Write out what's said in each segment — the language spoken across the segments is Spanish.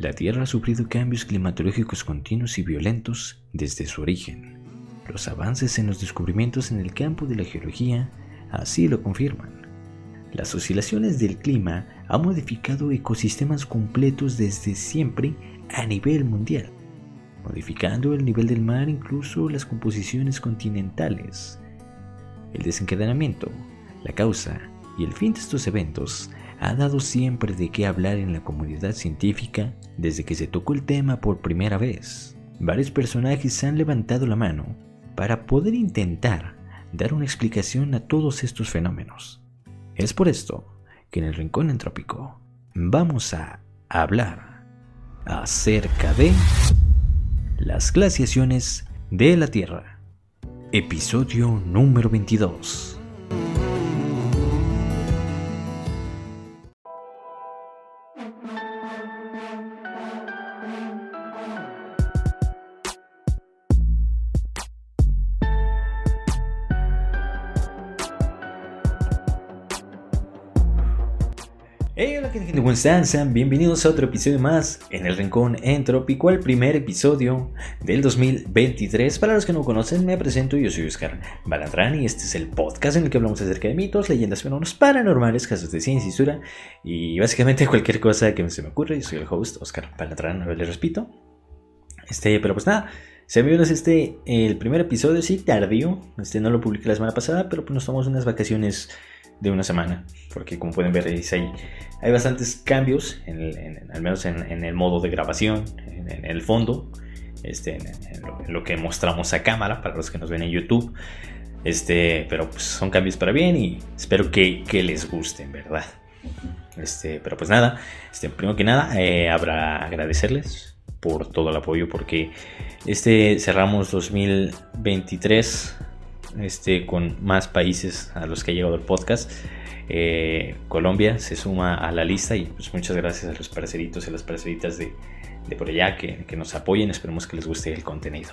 La Tierra ha sufrido cambios climatológicos continuos y violentos desde su origen. Los avances en los descubrimientos en el campo de la geología así lo confirman. Las oscilaciones del clima han modificado ecosistemas completos desde siempre a nivel mundial, modificando el nivel del mar incluso las composiciones continentales. El desencadenamiento, la causa y el fin de estos eventos ha dado siempre de qué hablar en la comunidad científica desde que se tocó el tema por primera vez. Varios personajes han levantado la mano para poder intentar dar una explicación a todos estos fenómenos. Es por esto que en el Rincón Entrópico vamos a hablar acerca de las glaciaciones de la Tierra. Episodio número 22. Hey, hola gente, ¿cómo están? Sean bienvenidos a otro episodio más en el Rincón Entrópico, el primer episodio del 2023. Para los que no conocen, me presento, yo soy Oscar Balandrán y este es el podcast en el que hablamos acerca de mitos, leyendas, fenómenos paranormales, casos de ciencia y historia y básicamente cualquier cosa que se me ocurra. Yo soy el host, Oscar Balandrán, les repito. Este, pero pues nada, se me este, el primer episodio, sí, tardío. Este no lo publiqué la semana pasada, pero pues nos tomamos unas vacaciones de una semana, porque como pueden ver hay, hay bastantes cambios, en al menos en, el modo de grabación, en, el fondo, este, en, lo, que mostramos a cámara para los que nos ven en YouTube. Este, pero pues son cambios para bien y espero que, que les gusten, ¿verdad? Este, pero pues nada, este, primero que nada, eh, habrá agradecerles por todo el apoyo porque este cerramos 2023 este, con más países a los que ha llegado el podcast. Eh, Colombia se suma a la lista y pues muchas gracias a los parceritos y las parceritas de, por allá que, nos apoyen. Esperemos que les guste el contenido.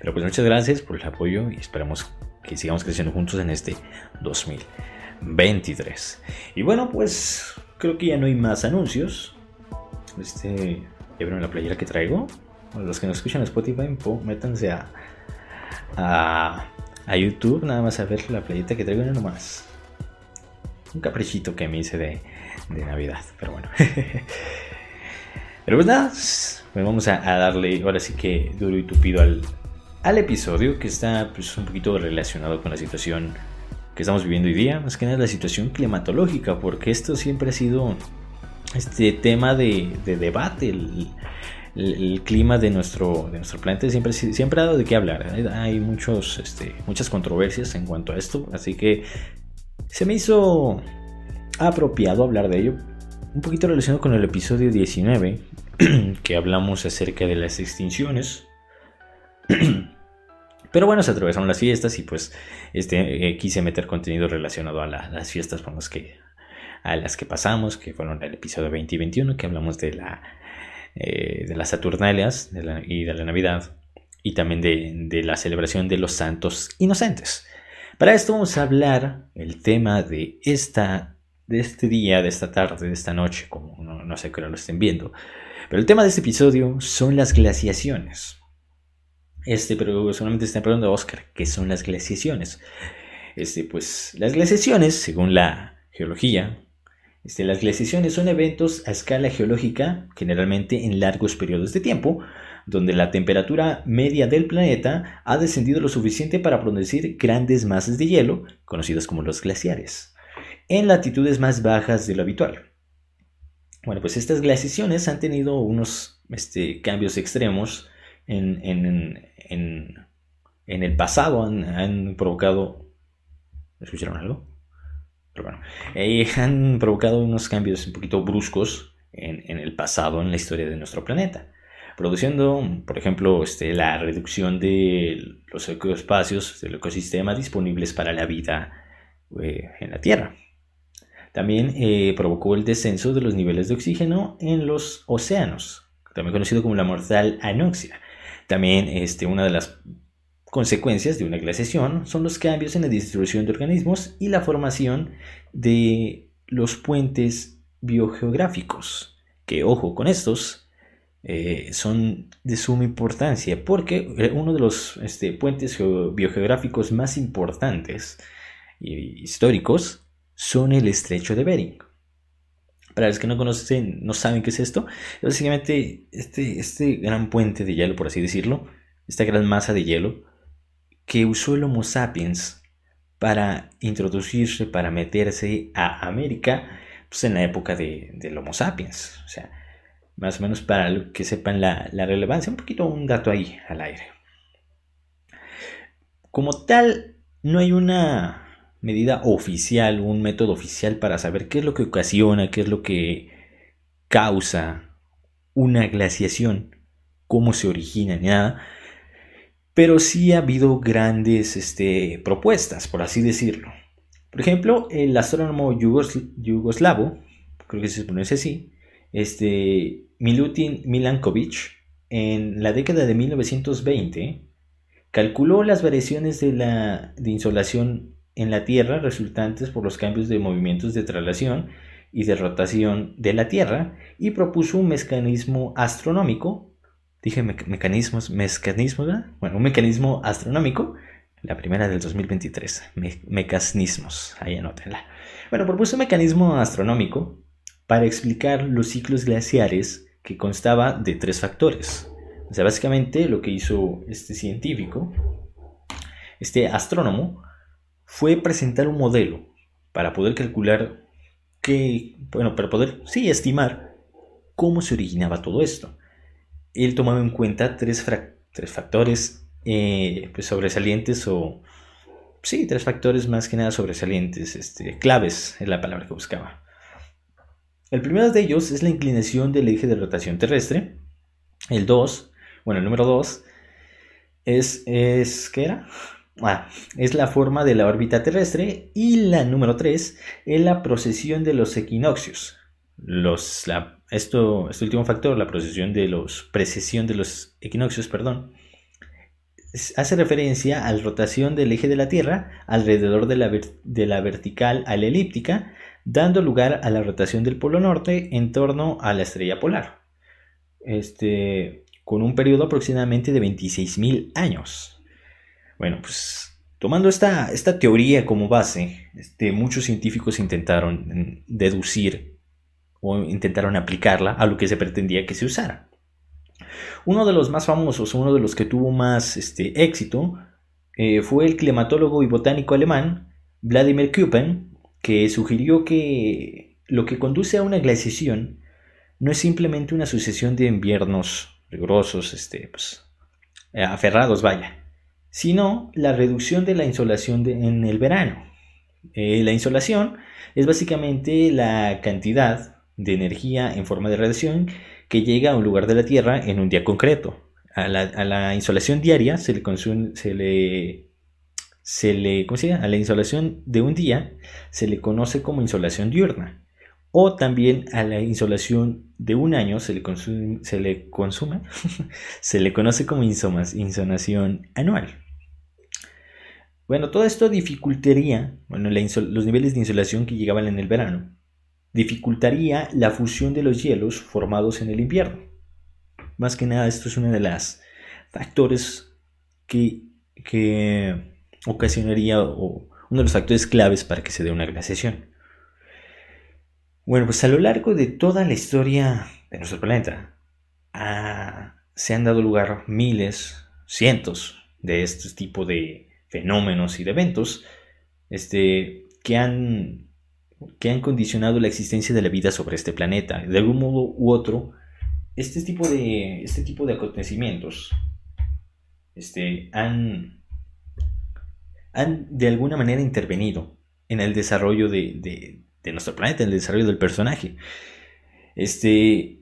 Pero pues muchas gracias por el apoyo y esperamos que sigamos creciendo juntos en este 2023. Y bueno, pues creo que ya no hay más anuncios. Este, ya vieron la playera que traigo. los que nos escuchan en Spotify, métanse a a, YouTube, nada más a ver la playita que traigo, no nomás. Un caprichito que me hice de, Navidad, pero bueno. pero pues nada, pues vamos a, darle ahora sí que duro y tupido al, al episodio que está pues, un poquito relacionado con la situación que estamos viviendo hoy día, más que nada la situación climatológica, porque esto siempre ha sido este tema de, de debate, el, clima de nuestro, de nuestro planeta siempre, siempre ha dado de qué hablar. Hay muchos, este, muchas controversias en cuanto a esto, así que se me hizo apropiado hablar de ello. Un poquito relacionado con el episodio 19, que hablamos acerca de las extinciones. Pero bueno, se atravesaron las fiestas y pues este, eh, quise meter contenido relacionado a las fiestas con que, a las que pasamos, que fueron el episodio 20 y 21, que hablamos de la eh, de las Saturnalias y de la Navidad y también de, la celebración de los santos inocentes. Para esto vamos a hablar el tema de esta de este día, de esta tarde, de esta noche, como no, sé qué hora lo estén viendo. Pero el tema de este episodio son las glaciaciones. Este, pero solamente están preguntando Oscar, ¿qué son las glaciaciones? Este, pues las glaciaciones, según la geología, este, las glaciaciones son eventos a escala geológica, generalmente en largos periodos de tiempo, donde la temperatura media del planeta ha descendido lo suficiente para producir grandes masas de hielo, conocidas como los glaciares, en latitudes más bajas de lo habitual. Bueno, pues estas glaciaciones han tenido unos este, cambios extremos en, el pasado, han, han provocado... ¿Escucharon algo? Pero bueno, han provocado unos cambios un poquito bruscos en, el pasado, en la historia de nuestro planeta, produciendo, por ejemplo, este, la reducción de los ecospacios del ecosistema disponibles para la vida eh, en la Tierra. También eh, provocó el descenso de los niveles de oxígeno en los océanos, también conocido como la mortal anoxia. También este, una de las Consecuencias de una glaciación son los cambios en la distribución de organismos y la formación de los puentes biogeográficos que ojo con estos, eh, son de suma importancia porque eh, uno de los este, puentes biogeográficos más importantes y históricos son el estrecho de Bering. Para los que no conocen, no saben qué es esto, básicamente este, este gran puente de hielo, por así decirlo, esta gran masa de hielo que usó el Homo sapiens para introducirse, para meterse a América, pues en la época de, del Homo sapiens. O sea, más o menos para que sepan la, relevancia, un poquito un dato ahí al aire. Como tal, no hay una medida oficial, un método oficial para saber qué es lo que ocasiona, qué es lo que causa una glaciación, cómo se origina, ni nada. Pero sí ha habido grandes este, propuestas, por así decirlo. Por ejemplo, el astrónomo yugoslavo, creo que se pronuncia así, este, Milutin Milankovic, en la década de 1920, calculó las variaciones de la de insolación en la Tierra resultantes por los cambios de movimientos de traslación y de rotación de la Tierra y propuso un mecanismo astronómico, dije mecanismos, mecanismos, bueno, un mecanismo astronómico, la primera del 2023, mecanismos, ahí anótenla. Bueno, propuso un mecanismo astronómico para explicar los ciclos glaciares que constaba de tres factores. O sea, básicamente lo que hizo este científico, este astrónomo, fue presentar un modelo para poder calcular bueno, para poder, sí, estimar cómo se originaba todo esto. Él tomaba en cuenta tres, tres factores eh, pues sobresalientes o, sí, tres factores más que nada sobresalientes, este, claves es la palabra que buscaba. El primero de ellos es la inclinación del eje de rotación terrestre. El 2, bueno, el número 2 es, es, ¿qué era? Ah, es la forma de la órbita terrestre. Y la número 3 es la procesión de los equinoccios. Los, esto, este último factor, la procesión de los, precesión de los equinoccios, perdón, hace referencia a la rotación del eje de la Tierra alrededor de la, vertical a la elíptica dando lugar a la rotación del polo norte en torno a la estrella polar, este, con un periodo aproximadamente de 26.000 años. Bueno, pues tomando esta, esta teoría como base, este, muchos científicos intentaron deducir o intentaron aplicarla a lo que se pretendía que se usara. Uno de los más famosos, uno de los que tuvo más este, éxito, eh, fue el climatólogo y botánico alemán Vladimir Köppen, que sugirió que lo que conduce a una glaciación no es simplemente una sucesión de inviernos rigurosos, este, pues, eh, aferrados, vaya, sino la reducción de la insolación en el verano. Eh, la insolación es básicamente la cantidad de energía en forma de radiación que llega a un lugar de la Tierra en un día concreto. A la, insolación diaria se le, se le se le, ¿cómo se A la insolación de un día se le conoce como insolación diurna. O también a la insolación de un año se le consume, se le, consume, se le conoce como insolación anual. Bueno, todo esto dificultaría, bueno, los niveles de insolación que llegaban en el verano, dificultaría la fusión de los hielos formados en el invierno. Más que nada, esto es uno de los factores que, que ocasionaría o uno de los factores claves para que se dé una glaciación. Bueno, pues a lo largo de toda la historia de nuestro planeta se han dado lugar miles, cientos de este tipo de fenómenos y de eventos este, que, han, que han condicionado la existencia de la vida sobre este planeta. De algún modo u otro, este tipo de, este tipo de acontecimientos este, han han de alguna manera intervenido en el desarrollo de, nuestro planeta, en el desarrollo del personaje. Este,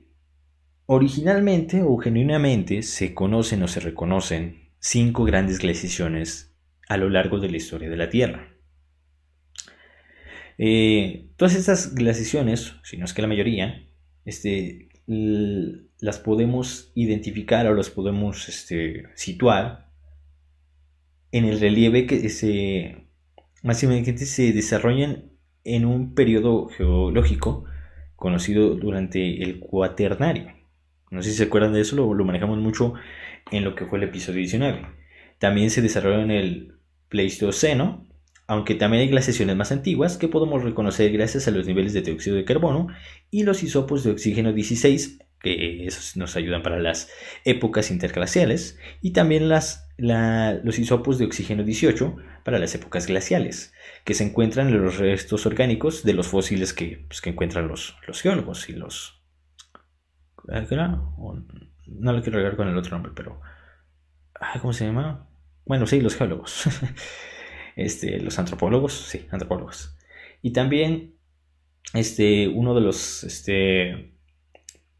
originalmente o genuinamente se conocen o se reconocen cinco grandes glaciaciones a lo largo de la historia de la Tierra. Eh, todas estas glaciaciones, si no es que la mayoría, este, las podemos identificar o las podemos este, situar en el relieve que se, se desarrollan en un periodo geológico conocido durante el Cuaternario. No sé si se acuerdan de eso, lo, lo manejamos mucho en lo que fue el episodio 19. También se desarrolló en el Pleistoceno, aunque también hay glaciaciones más antiguas que podemos reconocer gracias a los niveles de dióxido de carbono y los isopos de oxígeno 16, que esos nos ayudan para las épocas interglaciales, y también las, los isopos de oxígeno 18 para las épocas glaciales, que se encuentran en los restos orgánicos de los fósiles que, pues, encuentran los, los geólogos y los... No lo quiero regar con el otro nombre, pero... ¿Cómo se llama? Bueno, sí, los geólogos. este, los antropólogos, sí, antropólogos. Y también este, uno de los este,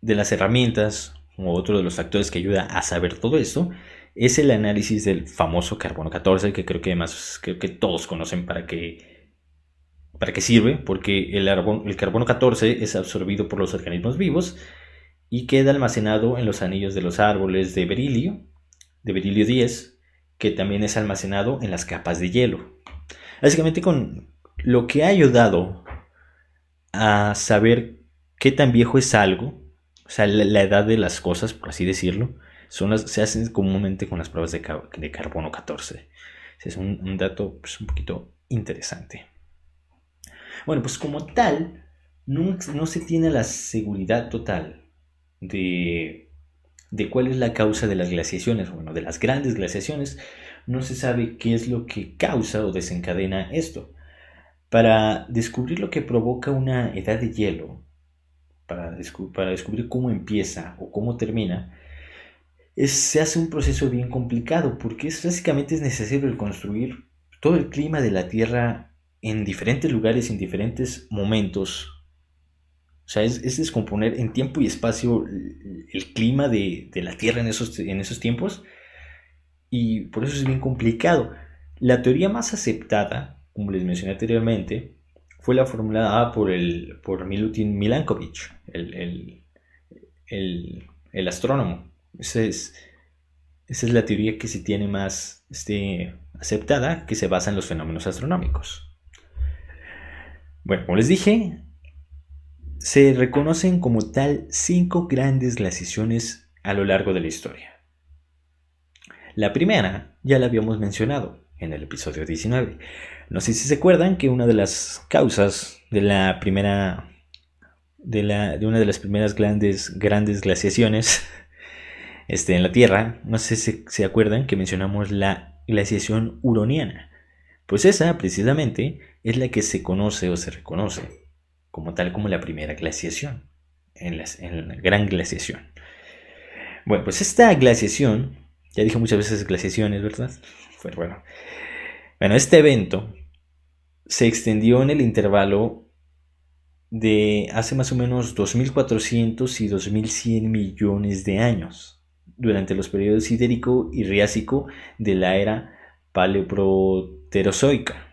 de las herramientas o otro de los factores que ayuda a saber todo esto es el análisis del famoso carbono 14 que creo que además creo que todos conocen para qué para qué sirve porque el, el carbono 14 es absorbido por los organismos vivos y queda almacenado en los anillos de los árboles de berilio de berilio 10 que también es almacenado en las capas de hielo. Básicamente con lo que ha ayudado a saber qué tan viejo es algo, o sea, la, edad de las cosas, por así decirlo, son se hacen comúnmente con las pruebas de, carbono 14. Es un, dato pues, un poquito interesante. Bueno, pues como tal, no se tiene la seguridad total de de cuál es la causa de las glaciaciones, bueno, de las grandes glaciaciones, no se sabe qué es lo que causa o desencadena esto. Para descubrir lo que provoca una edad de hielo, para, descubrir cómo empieza o cómo termina, se hace un proceso bien complicado porque es, básicamente es necesario construir todo el clima de la Tierra en diferentes lugares, en diferentes momentos, o sea, es, descomponer en tiempo y espacio el, clima de, la Tierra en esos, tiempos. Y por eso es bien complicado. La teoría más aceptada, como les mencioné anteriormente, fue la formulada por, Milutin Milankovitch, el, astrónomo. Esa es, esa es la teoría que se tiene más este, aceptada, que se basa en los fenómenos astronómicos. Bueno, como les dije, se reconocen como tal cinco grandes glaciaciones a lo largo de la historia. La primera ya la habíamos mencionado en el episodio 19. No sé si se acuerdan que una de las causas de la primera de, una de las primeras grandes, grandes glaciaciones este, en la Tierra, no sé si se acuerdan que mencionamos la glaciación huroniana. Pues esa precisamente es la que se conoce o se reconoce como tal como la primera glaciación, en la, gran glaciación. Bueno, pues esta glaciación, ya dije muchas veces glaciaciones, ¿verdad? Fue bueno. Bueno, este evento se extendió en el intervalo de hace más o menos 2.400 y 2.100 millones de años, durante los periodos sidérico y riásico de la era paleoproterozoica.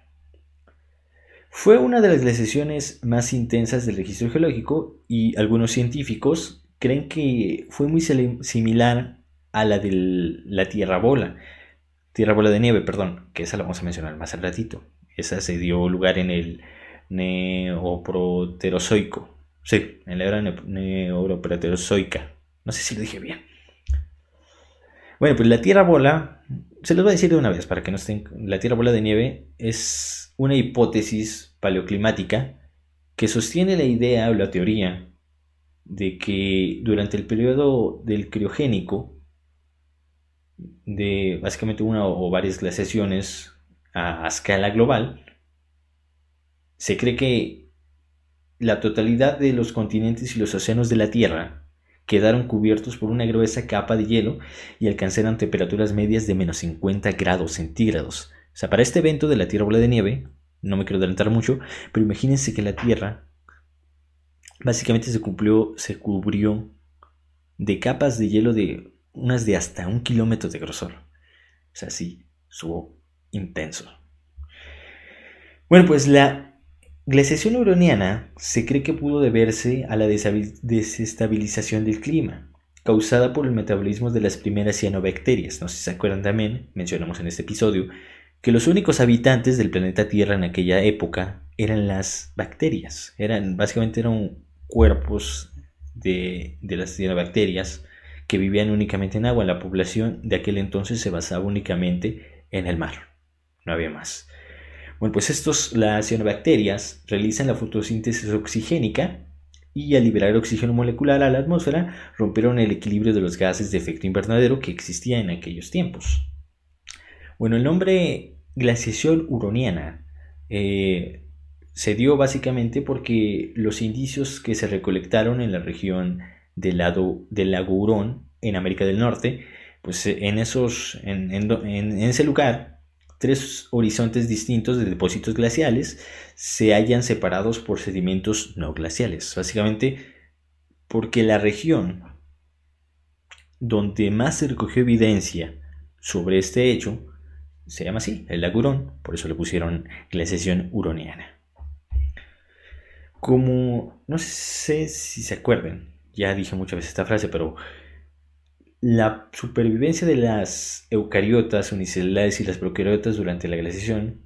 Fue una de las glaciaciones más intensas del registro geológico y algunos científicos creen que fue muy similar a la de la Tierra Bola, Tierra Bola de Nieve, perdón, que esa la vamos a mencionar más al ratito. Esa se dio lugar en el Neoproterozoico. Sí, en la era Neoproterozoica. No sé si lo dije bien. Bueno, pues la Tierra Bola, se los voy a decir de una vez para que no estén. La Tierra Bola de Nieve es una hipótesis paleoclimática que sostiene la idea o la teoría de que durante el periodo del criogénico, de básicamente una o varias glaciaciones a, escala global, se cree que la totalidad de los continentes y los océanos de la Tierra quedaron cubiertos por una gruesa capa de hielo y alcanzaron temperaturas medias de menos 50 grados centígrados. O sea, para este evento de la Tierra bola de nieve, no me quiero adelantar mucho, pero imagínense que la Tierra básicamente se, cubrió de capas de hielo de unas de hasta un kilómetro de grosor. O sea, sí, estuvo intenso. Bueno, pues la glaciación uroniana se cree que pudo deberse a la desestabilización del clima, causada por el metabolismo de las primeras cianobacterias. No sé si se acuerdan también, mencionamos en este episodio, que los únicos habitantes del planeta Tierra en aquella época eran las bacterias. Eran, básicamente era cuerpos de, de las cianobacterias que vivían únicamente en agua. La población de aquel entonces se basaba únicamente en el mar. No había más. Bueno, pues estos, las cianobacterias realizan la fotosíntesis oxigénica y al liberar oxígeno molecular a la atmósfera rompieron el equilibrio de los gases de efecto invernadero que existía en aquellos tiempos. Bueno, el nombre glaciación huroniana eh, se dio básicamente porque los indicios que se recolectaron en la región del, lado, del lago Hurón en América del Norte, pues en, esos, en, en ese lugar tres horizontes distintos de depósitos glaciales se hallan separados por sedimentos no glaciales. Básicamente porque la región donde más se recogió evidencia sobre este hecho se llama así, el lago Hurón, por eso le pusieron glaciación huroniana. Como, no sé si se acuerdan, ya dije muchas veces esta frase, pero la supervivencia de las eucariotas unicelulares y las procariotas durante la glaciación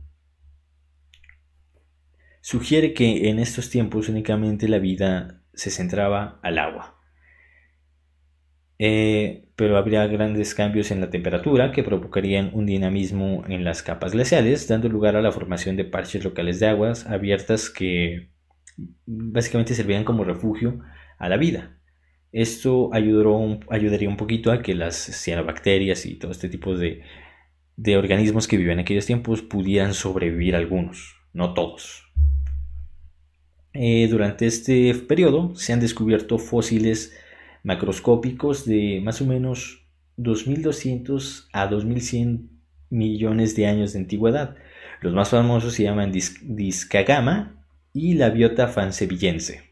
sugiere que en estos tiempos únicamente la vida se centraba al agua. Eh, pero habría grandes cambios en la temperatura que provocarían un dinamismo en las capas glaciales, dando lugar a la formación de parches locales de aguas abiertas que básicamente servían como refugio a la vida. Esto ayudó, ayudaría un poquito a que las cianobacterias y todo este tipo de, organismos que vivían en aquellos tiempos pudieran sobrevivir algunos, no todos. Eh, durante este periodo se han descubierto fósiles macroscópicos de más o menos 2200 a 2100 millones de años de antigüedad. Los más famosos se llaman Discagama y la biota fansevillense.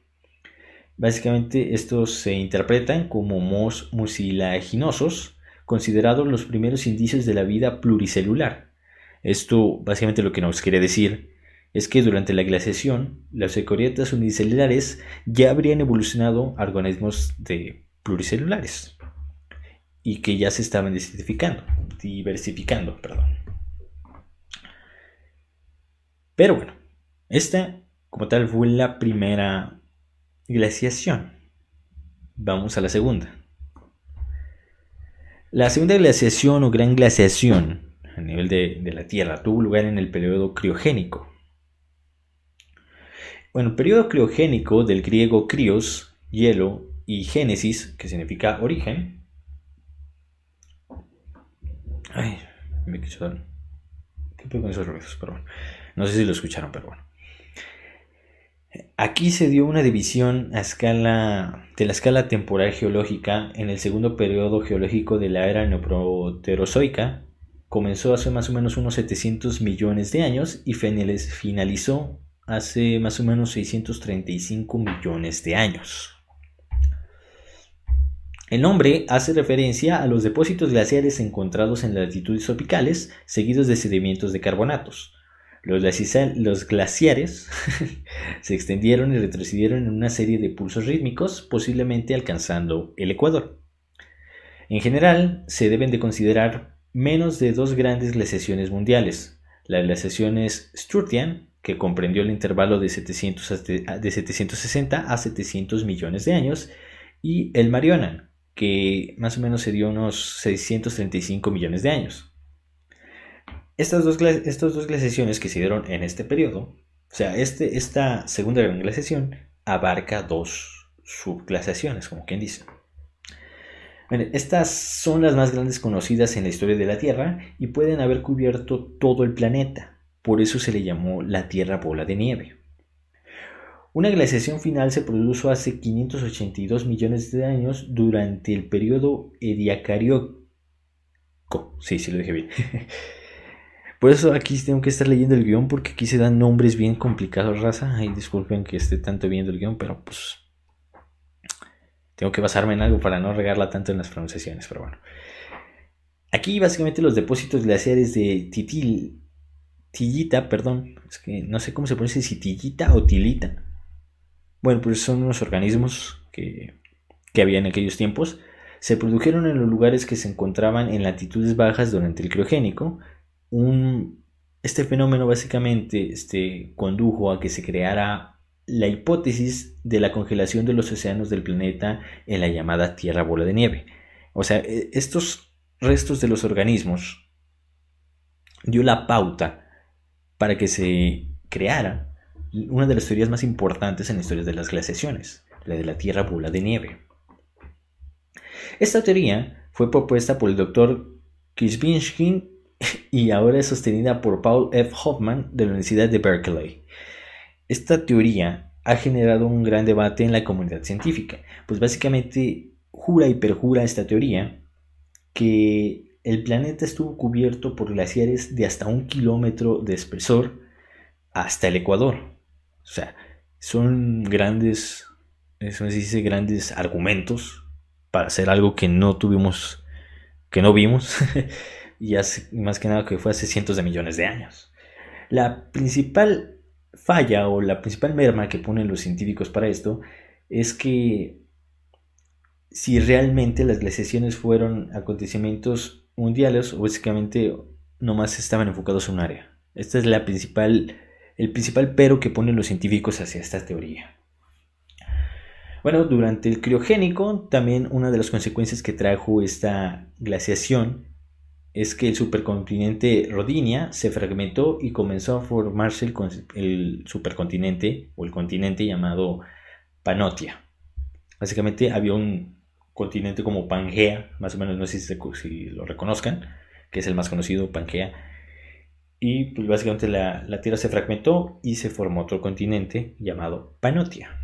Básicamente estos se interpretan como mucilaginosos, considerados los primeros indicios de la vida pluricelular. Esto básicamente lo que nos quiere decir es que durante la glaciación las eucariotas unicelulares ya habrían evolucionado a organismos de pluricelulares y que ya se estaban diversificando, diversificando, perdón. Pero bueno, esta como tal fue la primera Glaciación. Vamos a la segunda. La segunda glaciación o gran glaciación a nivel de, la Tierra tuvo lugar en el periodo criogénico. Bueno, periodo criogénico del griego crios, hielo, y génesis, que significa origen. Ay, me quiso ¿Qué con esos ruidos? Bueno, no sé si lo escucharon, pero bueno. Aquí se dio una división a escala, de la escala temporal geológica en el segundo periodo geológico de la era neoproterozoica. Comenzó hace más o menos unos 700 millones de años y finalizó hace más o menos 635 millones de años. El nombre hace referencia a los depósitos glaciares encontrados en latitudes tropicales, seguidos de sedimentos de carbonatos. Los, glaciares se extendieron y retrocedieron en una serie de pulsos rítmicos, posiblemente alcanzando el ecuador. En general, se deben de considerar menos de dos grandes glaciaciones mundiales. La glaciación es Strutian, que comprendió el intervalo de, 700 de 760 a 700 millones de años, y el Mariana, que más o menos se dio unos 635 millones de años. Estas dos, dos glaciaciones que se dieron en este periodo, o sea, este, esta segunda gran glaciación abarca dos subglaciaciones, como quien dice. estas son las más grandes conocidas en la historia de la Tierra y pueden haber cubierto todo el planeta. Por eso se le llamó la Tierra bola de nieve. Una glaciación final se produjo hace 582 millones de años durante el periodo Ediacarioco. Sí, sí lo dije bien. Por eso aquí tengo que estar leyendo el guion porque aquí se dan nombres bien complicados, raza. Ay, disculpen que esté tanto viendo el guion, pero pues tengo que basarme en algo para no regarla tanto en las pronunciaciones, pero bueno. Aquí básicamente los depósitos glaciares de Titil, Tillita, perdón, es que no sé cómo se pronuncia si Tillita o Tilita. Bueno, pues son unos organismos que, que había en aquellos tiempos. Se produjeron en los lugares que se encontraban en latitudes bajas durante el criogénico, un, este fenómeno básicamente este, condujo a que se creara la hipótesis de la congelación de los océanos del planeta en la llamada Tierra Bola de Nieve. O sea, e, estos restos de los organismos dio la pauta para que se creara una de las teorías más importantes en la historia de las glaciaciones, la de la Tierra Bola de Nieve. Esta teoría fue propuesta por el doctor Kishbinsky y ahora es sostenida por Paul F. Hoffman de la Universidad de Berkeley. Esta teoría ha generado un gran debate en la comunidad científica, pues básicamente jura y perjura esta teoría que el planeta estuvo cubierto por glaciares de hasta un kilómetro de espesor hasta el Ecuador. O sea, son grandes, eso grandes argumentos para hacer algo que no tuvimos, que no vimos, y hace, más que nada que fue hace cientos de millones de años. La principal falla o la principal merma que ponen los científicos para esto es que si realmente las glaciaciones fueron acontecimientos mundiales o básicamente nomás estaban enfocados en un área. Este es la principal, el principal pero que ponen los científicos hacia esta teoría. Bueno, durante el criogénico, también una de las consecuencias que trajo esta glaciación es que el supercontinente Rodinia se fragmentó y comenzó a formarse el, supercontinente o el continente llamado Panotia. Básicamente había un continente como Pangea, más o menos, no sé si, lo reconozcan, que es el más conocido, Pangea. Y pues, básicamente la, la Tierra se fragmentó y se formó otro continente llamado Panotia.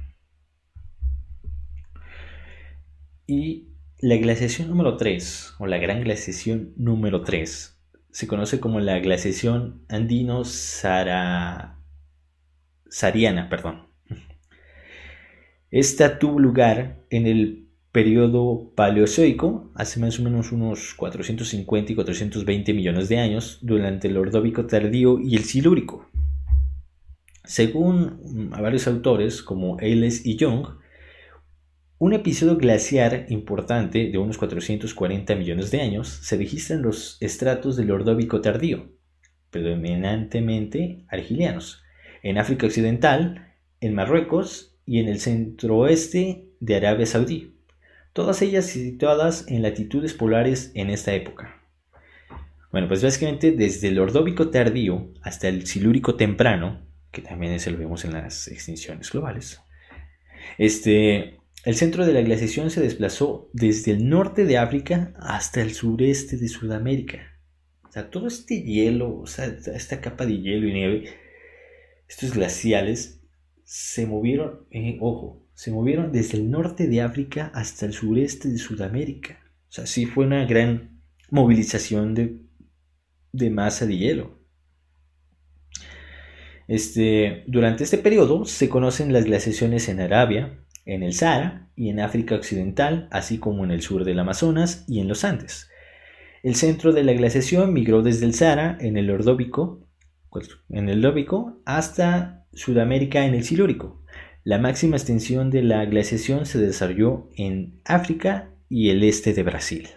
Y la glaciación número 3, o la gran glaciación número 3, se conoce como la glaciación andino-sariana. Perdón. Esta tuvo lugar en el periodo paleozoico, hace más o menos unos 450 y 420 millones de años, durante el Ordóbico tardío y el Silúrico. Según varios autores, como Ailes y Young, un episodio glaciar importante de unos 440 millones de años se registra en los estratos del Ordóbico tardío, predominantemente argilianos, en África Occidental, en Marruecos y en el centro-oeste de Arabia Saudí, todas ellas situadas en latitudes polares en esta época. Bueno, pues básicamente desde el Ordóbico tardío hasta el Silúrico temprano, que también eso lo vemos en las extinciones globales, este, el centro de la glaciación se desplazó desde el norte de África hasta el sureste de Sudamérica. O sea, todo este hielo, o sea, esta capa de hielo y nieve, estos glaciales, se movieron, eh, ojo, se movieron desde el norte de África hasta el sureste de Sudamérica. O sea, sí fue una gran movilización de, de masa de hielo. Este, durante este periodo se conocen las glaciaciones en Arabia, en el Sahara y en África Occidental, así como en el sur del Amazonas y en los Andes. El centro de la glaciación migró desde el Sahara en el Ordóbico, pues, en el Lóbico hasta Sudamérica en el Silúrico. La máxima extensión de la glaciación se desarrolló en África y el este de Brasil.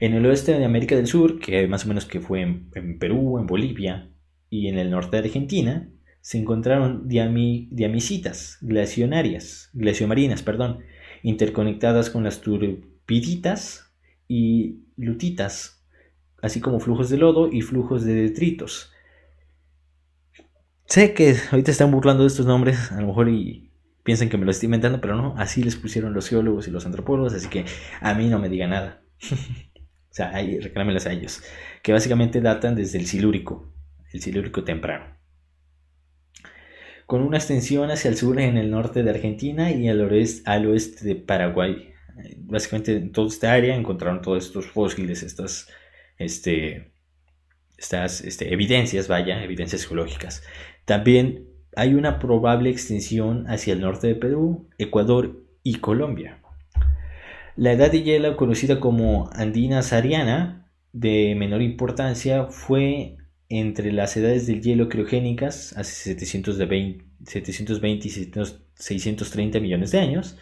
En el oeste de América del Sur, que más o menos que fue en, en Perú, en Bolivia y en el norte de Argentina, se encontraron diamicitas glacionarias, glaciomarinas, perdón, interconectadas con las turbiditas y lutitas, así como flujos de lodo y flujos de detritos. Sé que ahorita están burlando de estos nombres, a lo mejor y piensan que me lo estoy inventando, pero no, así les pusieron los geólogos y los antropólogos, así que a mí no me diga nada. o sea, a ellos, que básicamente datan desde el silúrico, el silúrico temprano con una extensión hacia el sur en el norte de Argentina y al oeste, al oeste de Paraguay. Básicamente en toda esta área encontraron todos estos fósiles, estas, este, estas este, evidencias, vaya, evidencias geológicas. También hay una probable extensión hacia el norte de Perú, Ecuador y Colombia. La edad de hielo, conocida como andina sariana, de menor importancia, fue entre las edades del hielo criogénicas, hace 720, 720 y 630 millones de años.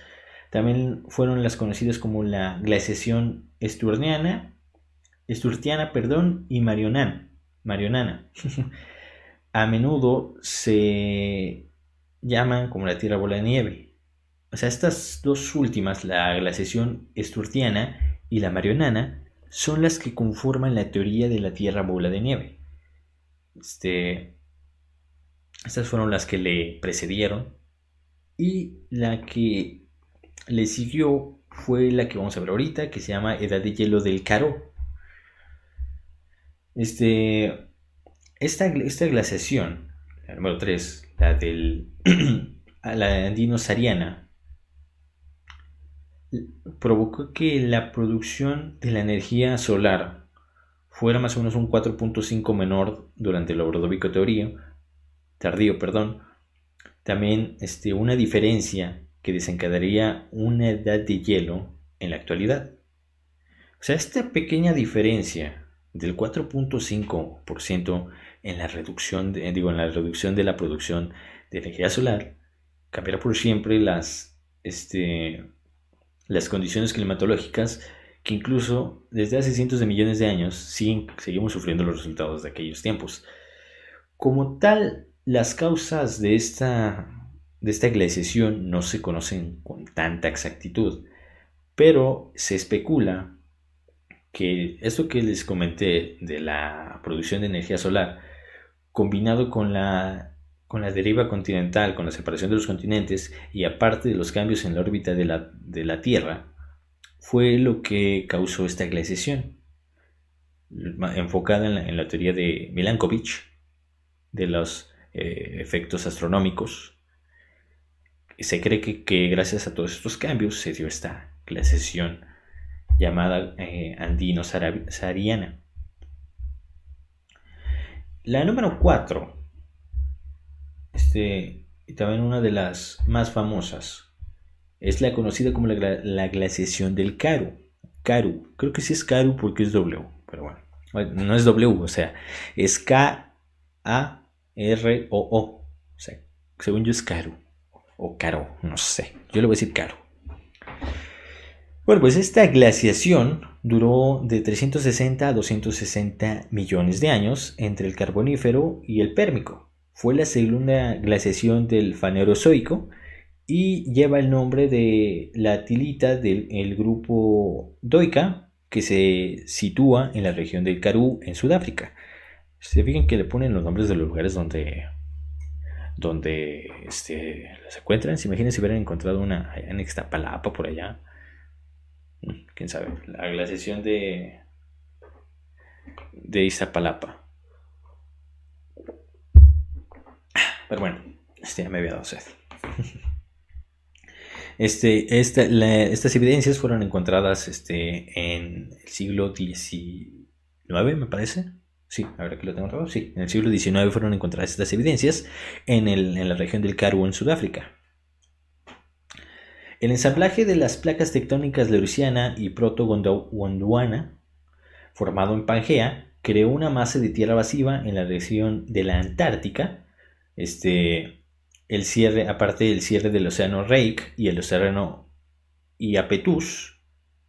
También fueron las conocidas como la glaciación esturniana, esturtiana perdón, y marionana. marionana. A menudo se llaman como la Tierra bola de nieve. O sea, estas dos últimas, la glaciación esturtiana y la marianana, son las que conforman la teoría de la Tierra bola de nieve. Este, estas fueron las que le precedieron y la que le siguió fue la que vamos a ver ahorita, que se llama Edad de Hielo del Caro. Este, esta, esta glaciación, la número 3, la del la andino-sariana, provocó que la producción de la energía solar fuera más o menos un 4.5 menor durante el Ordovíco teoría, tardío, perdón. También este, una diferencia que desencadenaría una edad de hielo en la actualidad. O sea, esta pequeña diferencia del 4.5% en la reducción de, digo, en la reducción de la producción de energía solar cambiará por siempre las, este, las condiciones climatológicas que incluso desde hace cientos de millones de años siguen, seguimos sufriendo los resultados de aquellos tiempos. Como tal, las causas de esta de esta glaciación no se conocen con tanta exactitud, pero se especula que esto que les comenté de la producción de energía solar, combinado con la, con la deriva continental, con la separación de los continentes y aparte de los cambios en la órbita de la, de la Tierra, fue lo que causó esta glaciación, enfocada en la, teoría de Milankovitch, de los eh, efectos astronómicos se cree que, gracias a todos estos cambios se dio esta glaciación llamada eh, andino-sahariana. La número 4, este, y también una de las más famosas, es la conocida como la, glaciación del Caru. Caru, creo que sí es Caru porque es W, pero bueno, no es W, o sea, es K-A-R-O-O. O sea, según yo es Caru o caro, no sé, yo le voy a decir caro. Bueno, pues esta glaciación duró de 360 a 260 millones de años entre el Carbonífero y el Pérmico. Fue la segunda glaciación del Fanerozoico y lleva el nombre de la tilita del grupo Doica que se sitúa en la región del Karoo en Sudáfrica. Se fijan que le ponen los nombres de los lugares donde donde este, las encuentran. Se imaginen si hubieran encontrado una en Ixtapalapa, por allá. Quién sabe, la glaciación de, de Iztapalapa. Pero bueno, este ya me había dado sed. Este, estas evidencias fueron encontradas este, en el siglo XIX, me parece. Sí, ahora que lo tengo todo. Sí, en el siglo XIX fueron encontradas estas evidencias en, la región del Karoo en Sudáfrica. El ensamblaje de las placas tectónicas leuciana y proto-gondwana, formado en Pangea, creó una masa de tierra vacía en la región de la Antártica. Este, el cierre, aparte del cierre del océano Reik y el océano Iapetus,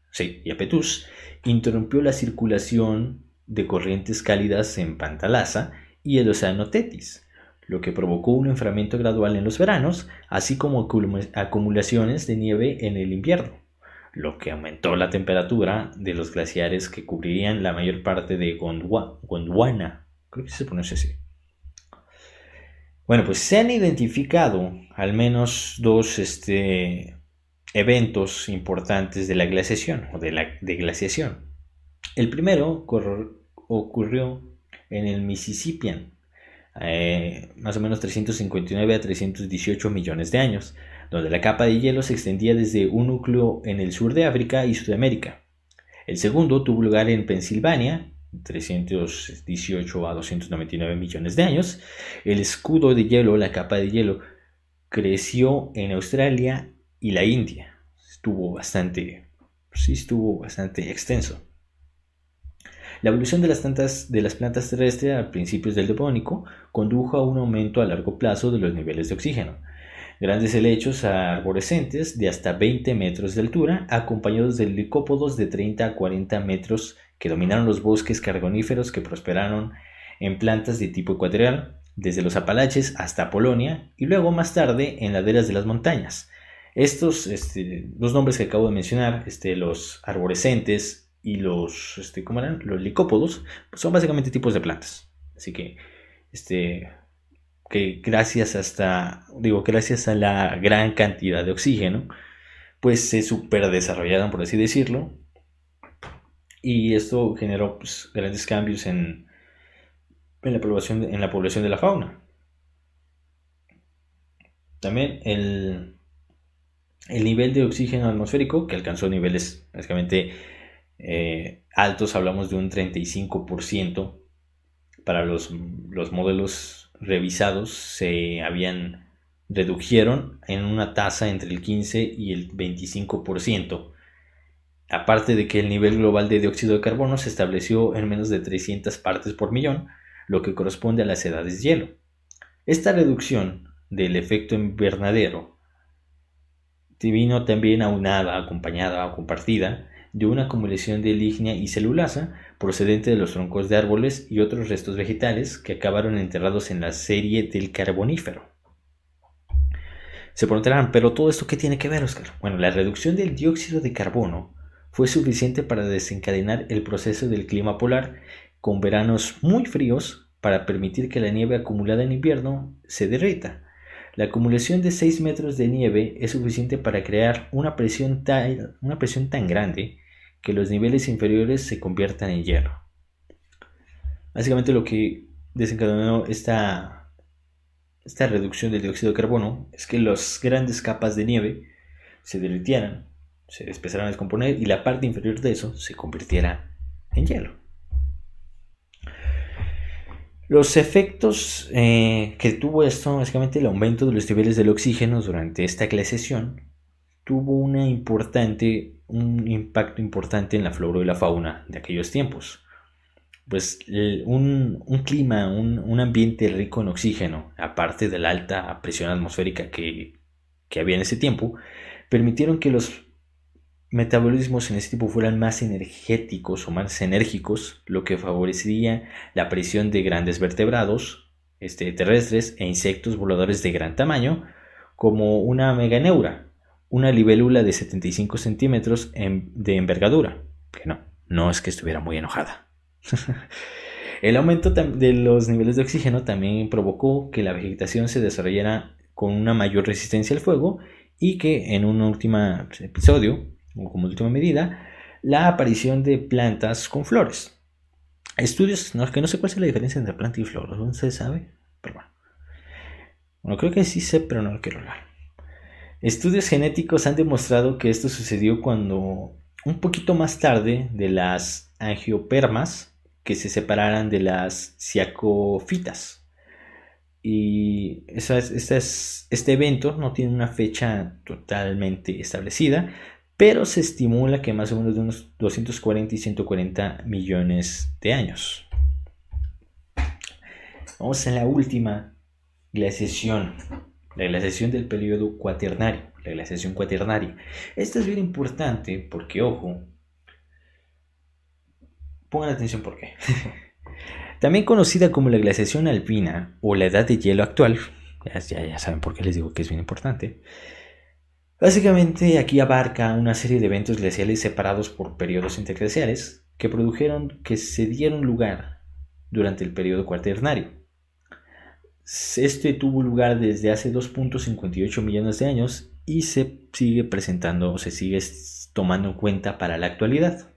sí, Iapetus, interrumpió la circulación de corrientes cálidas en Pantalasa y el océano Tetis, lo que provocó un enfriamiento gradual en los veranos, así como acumulaciones de nieve en el invierno, lo que aumentó la temperatura de los glaciares que cubrirían la mayor parte de Gondwana. Creo que se pronuncia así. Bueno, pues se han identificado al menos dos este, eventos importantes de la glaciación o de la glaciación. El primero ocurrió en el Mississippian, eh, más o menos 359 a 318 millones de años, donde la capa de hielo se extendía desde un núcleo en el sur de África y Sudamérica. El segundo tuvo lugar en Pensilvania, 318 a 299 millones de años. El escudo de hielo, la capa de hielo, creció en Australia y la India. Estuvo bastante, sí, estuvo bastante extenso. La evolución de las, plantas, de terrestres a principios del Devónico condujo a un aumento a largo plazo de los niveles de oxígeno. Grandes helechos arborescentes de hasta 20 metros de altura, acompañados de licópodos de 30 a 40 metros que dominaron los bosques carboníferos que prosperaron en plantas de tipo ecuatorial desde los Apalaches hasta Polonia y luego más tarde en laderas de las montañas. Estos este, dos nombres que acabo de mencionar, este, los arborescentes y los, este, ¿cómo eran? Los licópodos, pues son básicamente tipos de plantas. Así que, este, que gracias hasta, digo, gracias a la gran cantidad de oxígeno, pues se super desarrollaron, por así decirlo. Y esto generó pues, grandes cambios en, en, la población, en la población de la fauna. También el, el nivel de oxígeno atmosférico, que alcanzó niveles básicamente eh, altos, hablamos de un 35% para los, los modelos revisados, se habían redujeron en una tasa entre el 15 y el 25%. Aparte de que el nivel global de dióxido de carbono se estableció en menos de 300 partes por millón, lo que corresponde a las edades de hielo. Esta reducción del efecto invernadero vino también aunada, acompañada o compartida de una acumulación de lignea y celulasa procedente de los troncos de árboles y otros restos vegetales que acabaron enterrados en la serie del carbonífero. Se preguntarán, pero todo esto qué tiene que ver, Oscar? Bueno, la reducción del dióxido de carbono fue suficiente para desencadenar el proceso del clima polar con veranos muy fríos para permitir que la nieve acumulada en invierno se derrita la acumulación de 6 metros de nieve es suficiente para crear una presión, tan, grande que los niveles inferiores se conviertan en hielo. Básicamente lo que desencadenó esta, esta reducción del dióxido de carbono es que las grandes capas de nieve se derritieran, se empezaran a descomponer y la parte inferior de eso se convirtiera en hielo. Los efectos eh, que tuvo esto, básicamente el aumento de los niveles del oxígeno durante esta glaciación, tuvo un impacto importante en la flora y la fauna de aquellos tiempos. Pues un, clima, un, ambiente rico en oxígeno, aparte de la alta presión atmosférica que había en ese tiempo, permitieron que los metabolismos en este tipo fueran más energéticos o más enérgicos, lo que favorecería la aparición de grandes vertebrados este, terrestres e insectos voladores de gran tamaño, como una meganeura, una libélula de 75 centímetros de envergadura, que no, no es que estuviera muy enojada. El aumento de los niveles de oxígeno también provocó que la vegetación se desarrollara con una mayor resistencia al fuego y que en un último episodio o como última medida, la aparición de plantas con flores. Estudios, no, que no sé cuál es la diferencia entre planta y flor, ¿no se sabe? Pero bueno. Bueno, creo que sí sé, pero no lo quiero hablar. Estudios genéticos han demostrado que esto sucedió cuando un poquito más tarde de las angiopermas que se separaran de las ciacofitas. Y este evento no tiene una fecha totalmente establecida, pero se estimula que más o menos de unos 240 y 140 millones de años. Vamos a la última glaciación, la glaciación del periodo cuaternario, la glaciación cuaternaria. Esta es bien importante porque, ojo, pongan atención por qué. También conocida como la glaciación alpina o la edad de hielo actual, ya, ya saben por qué les digo que es bien importante, Básicamente aquí abarca una serie de eventos glaciales separados por periodos interglaciales que produjeron que se dieron lugar durante el periodo cuaternario. Este tuvo lugar desde hace 2.58 millones de años y se sigue presentando o se sigue tomando en cuenta para la actualidad.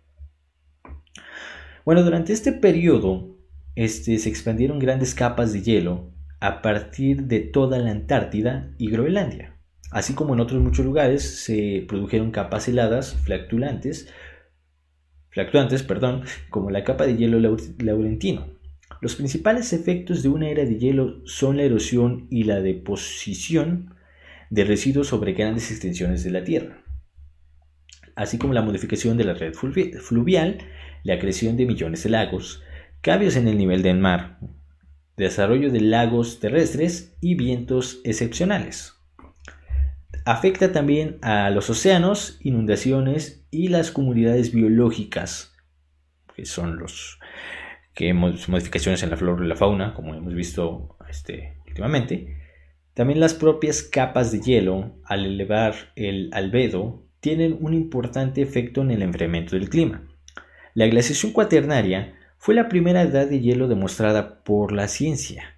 Bueno, durante este periodo este, se expandieron grandes capas de hielo a partir de toda la Antártida y Groenlandia. Así como en otros muchos lugares se produjeron capas heladas fluctuantes, perdón, como la capa de hielo laurentino. Los principales efectos de una era de hielo son la erosión y la deposición de residuos sobre grandes extensiones de la Tierra, así como la modificación de la red fluvial, la creación de millones de lagos, cambios en el nivel del mar, desarrollo de lagos terrestres y vientos excepcionales. Afecta también a los océanos, inundaciones y las comunidades biológicas, que son los que modificaciones en la flora y la fauna, como hemos visto este, últimamente. También las propias capas de hielo, al elevar el albedo, tienen un importante efecto en el enfriamiento del clima. La glaciación cuaternaria fue la primera edad de hielo demostrada por la ciencia,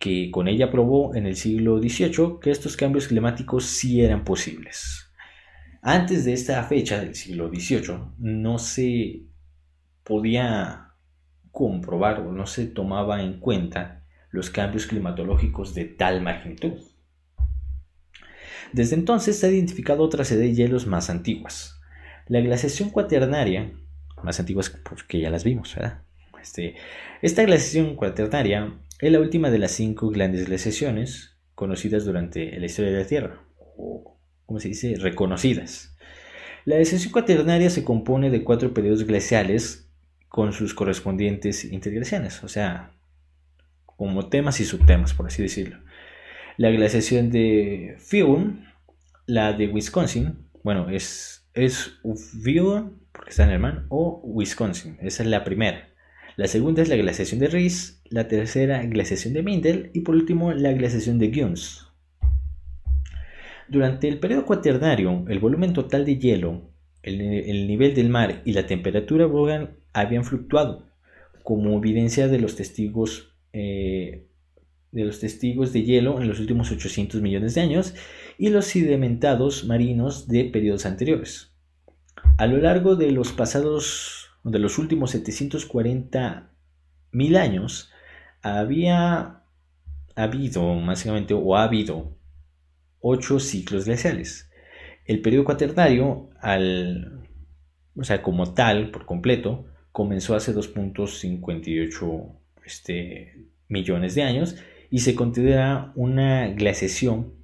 que con ella probó en el siglo XVIII que estos cambios climáticos sí eran posibles. Antes de esta fecha del siglo XVIII no se podía comprobar o no se tomaba en cuenta los cambios climatológicos de tal magnitud. Desde entonces se ha identificado otras edades de hielos más antiguas. La glaciación cuaternaria, más antiguas porque ya las vimos, ¿verdad? Este, esta glaciación cuaternaria es la última de las cinco grandes glaciaciones conocidas durante la historia de la Tierra, ¿cómo se dice? Reconocidas. La glaciación cuaternaria se compone de cuatro periodos glaciales con sus correspondientes interglacianes, o sea, como temas y subtemas, por así decirlo. La glaciación de Fium, la de Wisconsin, bueno, es, es porque está en el mar, o Wisconsin, esa es la primera. La segunda es la glaciación de Rees, la tercera glaciación de Mindel y por último la glaciación de Guns. Durante el periodo cuaternario, el volumen total de hielo, el, nivel del mar y la temperatura habían fluctuado, como evidencia de los testigos eh, de los testigos de hielo en los últimos 800 millones de años y los sedimentados marinos de periodos anteriores. A lo largo de los pasados, de los últimos 740 mil años, había habido, básicamente, o ha habido ocho ciclos glaciales. El periodo cuaternario, al, o sea, como tal, por completo, comenzó hace 2.58 este, millones de años y se considera una glaciación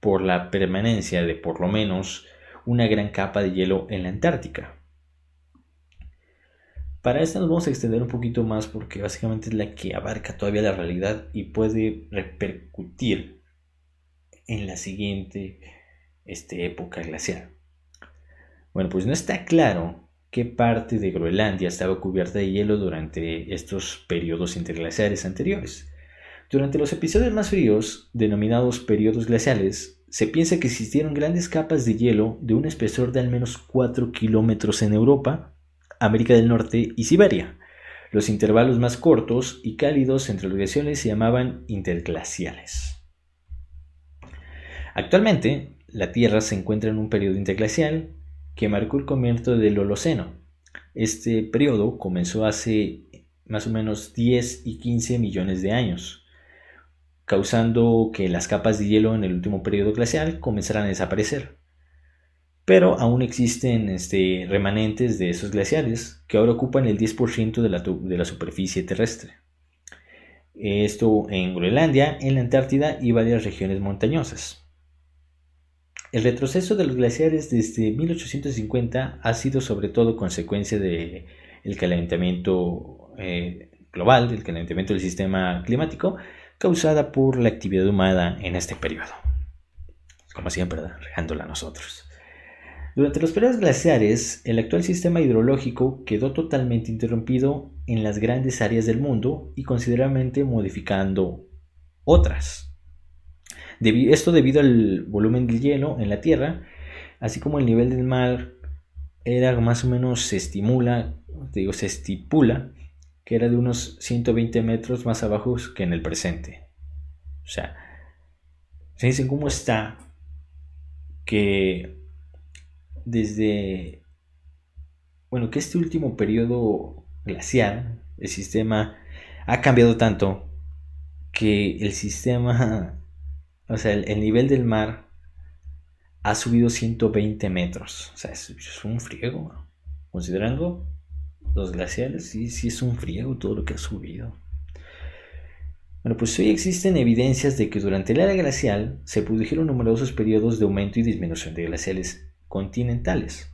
por la permanencia de por lo menos una gran capa de hielo en la Antártica. Para esta nos vamos a extender un poquito más porque básicamente es la que abarca todavía la realidad y puede repercutir en la siguiente este, época glacial. Bueno, pues no está claro qué parte de Groenlandia estaba cubierta de hielo durante estos periodos interglaciares anteriores. Durante los episodios más fríos, denominados periodos glaciales, se piensa que existieron grandes capas de hielo de un espesor de al menos 4 kilómetros en Europa, América del Norte y Siberia. Los intervalos más cortos y cálidos entre los glaciales se llamaban interglaciales. Actualmente, la Tierra se encuentra en un periodo interglacial que marcó el comienzo del Holoceno. Este periodo comenzó hace más o menos 10 y 15 millones de años, causando que las capas de hielo en el último periodo glacial comenzaran a desaparecer. Pero aún existen este, remanentes de esos glaciales que ahora ocupan el 10% de la, de la superficie terrestre. Esto en Groenlandia, en la Antártida y varias regiones montañosas. El retroceso de los glaciares desde 1850 ha sido sobre todo consecuencia del calentamiento eh, global, del calentamiento del sistema climático, causada por la actividad humana en este periodo. Como siempre, regándola a nosotros. Durante los periodos glaciares, el actual sistema hidrológico quedó totalmente interrumpido en las grandes áreas del mundo y considerablemente modificando otras esto debido al volumen del hielo en la Tierra, así como el nivel del mar era más o menos se estimula, digo, se estipula que era de unos 120 metros más abajo que en el presente. O sea, se dicen cómo está que desde, bueno, que este último periodo glacial, el sistema ha cambiado tanto que el sistema o sea, el, nivel del mar ha subido 120 metros. O sea, es, un friego. Considerando los glaciales, sí, sí es un friego todo lo que ha subido. Bueno, pues hoy existen evidencias de que durante la era glacial se produjeron numerosos periodos de aumento y disminución de glaciales continentales.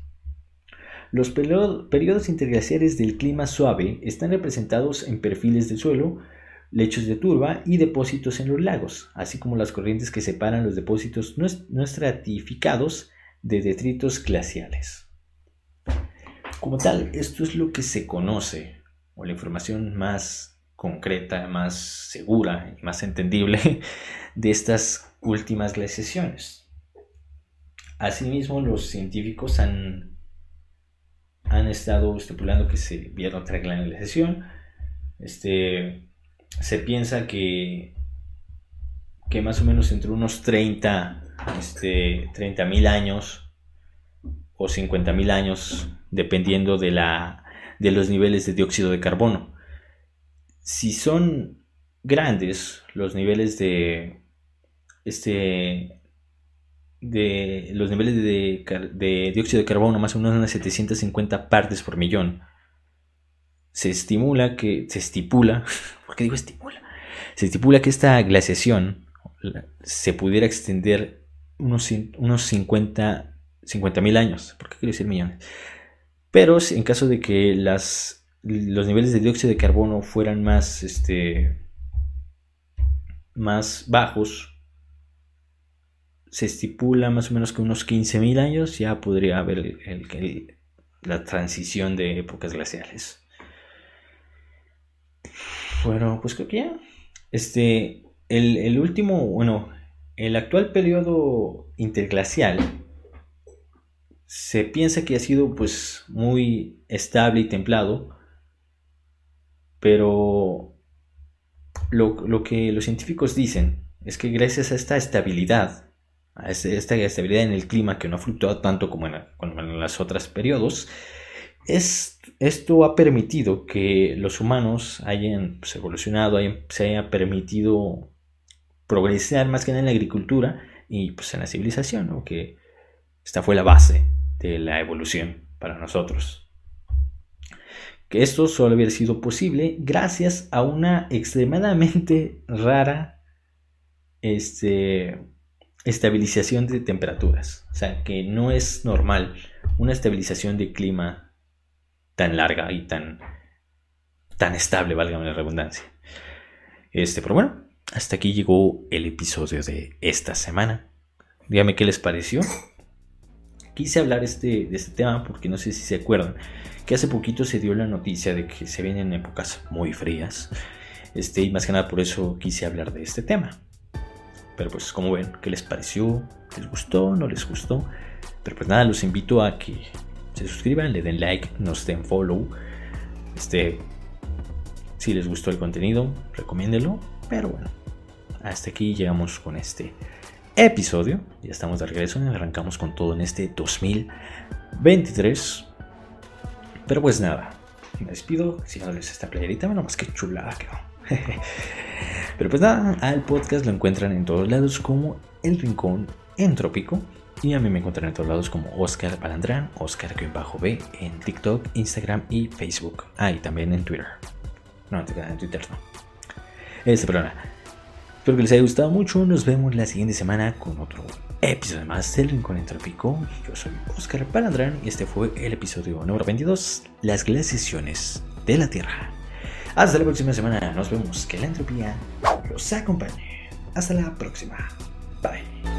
Los periodos interglaciares del clima suave están representados en perfiles del suelo lechos de turba y depósitos en los lagos, así como las corrientes que separan los depósitos no estratificados de detritos glaciales. Como tal, esto es lo que se conoce o la información más concreta, más segura y más entendible de estas últimas glaciaciones. Asimismo, los científicos han, han estado estipulando que se viera otra glaciación. Este, se piensa que, que más o menos entre unos 30 este, 30.000 años o 50.000 años, dependiendo de, la, de los niveles de dióxido de carbono. Si son grandes los niveles de este de los niveles de, de, dióxido de carbono más o menos unas 750 partes por millón se estimula que se estipula ¿por qué digo estimula? se estipula que esta glaciación se pudiera extender unos, unos 50 mil años. ¿Por qué quiero decir millones? Pero en caso de que las, los niveles de dióxido de carbono fueran más, este, más bajos, se estipula más o menos que unos 15.000 años ya podría haber la transición de épocas glaciales. Bueno, pues creo que ya. Este, el, último, bueno, el actual periodo interglacial se piensa que ha sido pues muy estable y templado, pero lo, que los científicos dicen es que gracias a esta estabilidad, esta estabilidad en el clima que no ha fluctuado tanto como en, en los otros periodos, es, esto ha permitido que los humanos hayan pues, evolucionado, se haya permitido progresar más que en la agricultura y pues en la civilización, que esta fue la base de la evolución para nosotros. Que esto solo había sido posible gracias a una extremadamente rara este, estabilización de temperaturas. O sea, que no es normal una estabilización de clima tan larga y tan, tan estable, valga la redundancia. Este, pero bueno, hasta aquí llegó el episodio de esta semana. Dígame qué les pareció. Quise hablar este, de este tema porque no sé si se acuerdan que hace poquito se dio la noticia de que se vienen épocas muy frías. Este, y más que nada por eso quise hablar de este tema. Pero pues como ven, ¿qué les pareció? ¿Les gustó? ¿No les gustó? Pero pues nada, los invito a que se suscriban, le den like, nos den follow. Este, si les gustó el contenido, recomiéndelo. Pero bueno, hasta aquí llegamos con este episodio. Ya estamos de regreso, arrancamos con todo en este 2023. Pero pues nada, me despido, les esta playerita, bueno, más que chulada que Pero pues nada, al podcast lo encuentran en todos lados como El Rincón Entrópico. Y a mí me encuentran en todos lados como Oscar Palandrán, Oscar-B en TikTok, Instagram y Facebook. Ah, y también en Twitter. No, en Twitter no. Este, perdona. Espero que les haya gustado mucho. Nos vemos la siguiente semana con otro episodio más del Rincón Entrópico. Yo soy Oscar Palandrán y este fue el episodio número 22, Las glaciaciones de la Tierra. Hasta la próxima semana. Nos vemos. Que la entropía los acompañe. Hasta la próxima. Bye.